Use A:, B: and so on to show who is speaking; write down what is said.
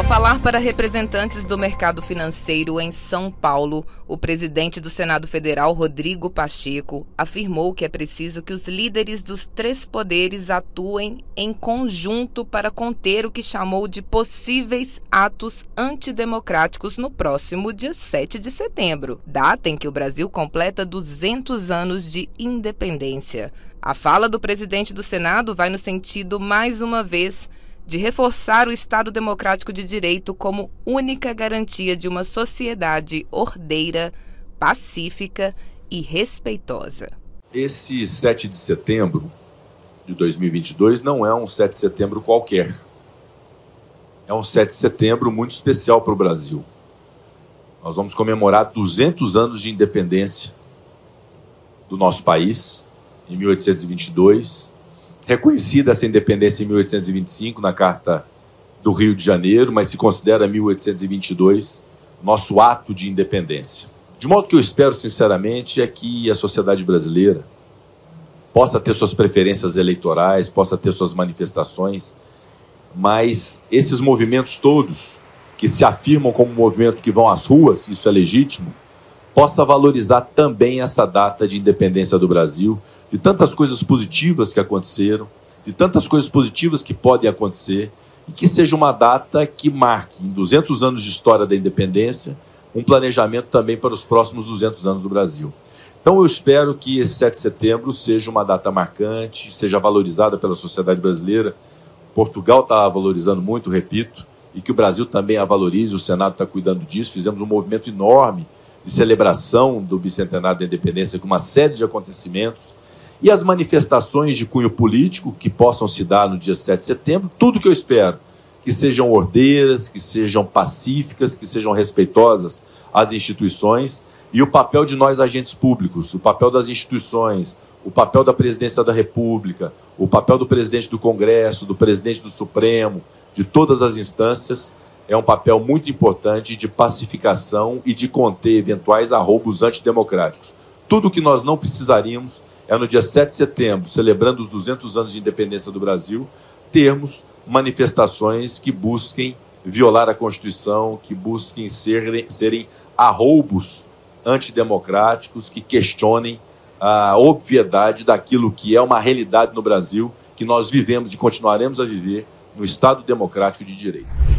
A: Ao falar para representantes do mercado financeiro em São Paulo, o presidente do Senado Federal, Rodrigo Pacheco, afirmou que é preciso que os líderes dos três poderes atuem em conjunto para conter o que chamou de possíveis atos antidemocráticos no próximo dia 7 de setembro, data em que o Brasil completa 200 anos de independência. A fala do presidente do Senado vai no sentido, mais uma vez, de reforçar o Estado Democrático de Direito como única garantia de uma sociedade ordeira, pacífica e respeitosa.
B: Esse 7 de setembro de 2022 não é um 7 de setembro qualquer. É um 7 de setembro muito especial para o Brasil. Nós vamos comemorar 200 anos de independência do nosso país, em 1822 reconhecida essa independência em 1825 na Carta do Rio de Janeiro, mas se considera 1822 nosso ato de independência. De modo que eu espero sinceramente é que a sociedade brasileira possa ter suas preferências eleitorais, possa ter suas manifestações, mas esses movimentos todos que se afirmam como movimentos que vão às ruas, isso é legítimo, possa valorizar também essa data de independência do Brasil, de tantas coisas positivas que aconteceram, de tantas coisas positivas que podem acontecer, e que seja uma data que marque, em 200 anos de história da independência, um planejamento também para os próximos 200 anos do Brasil. Então eu espero que esse 7 de setembro seja uma data marcante, seja valorizada pela sociedade brasileira. Portugal está valorizando muito, repito, e que o Brasil também a valorize, o Senado está cuidando disso. Fizemos um movimento enorme de celebração do bicentenário da independência com uma série de acontecimentos e as manifestações de cunho político que possam se dar no dia 7 de setembro, tudo que eu espero, que sejam ordeiras, que sejam pacíficas, que sejam respeitosas às instituições e o papel de nós agentes públicos, o papel das instituições, o papel da presidência da República, o papel do presidente do Congresso, do presidente do Supremo, de todas as instâncias, é um papel muito importante de pacificação e de conter eventuais arroubos antidemocráticos. Tudo o que nós não precisaríamos é no dia 7 de setembro, celebrando os 200 anos de independência do Brasil, termos manifestações que busquem violar a Constituição, que busquem serem, serem arroubos antidemocráticos, que questionem a obviedade daquilo que é uma realidade no Brasil, que nós vivemos e continuaremos a viver no Estado democrático de direito.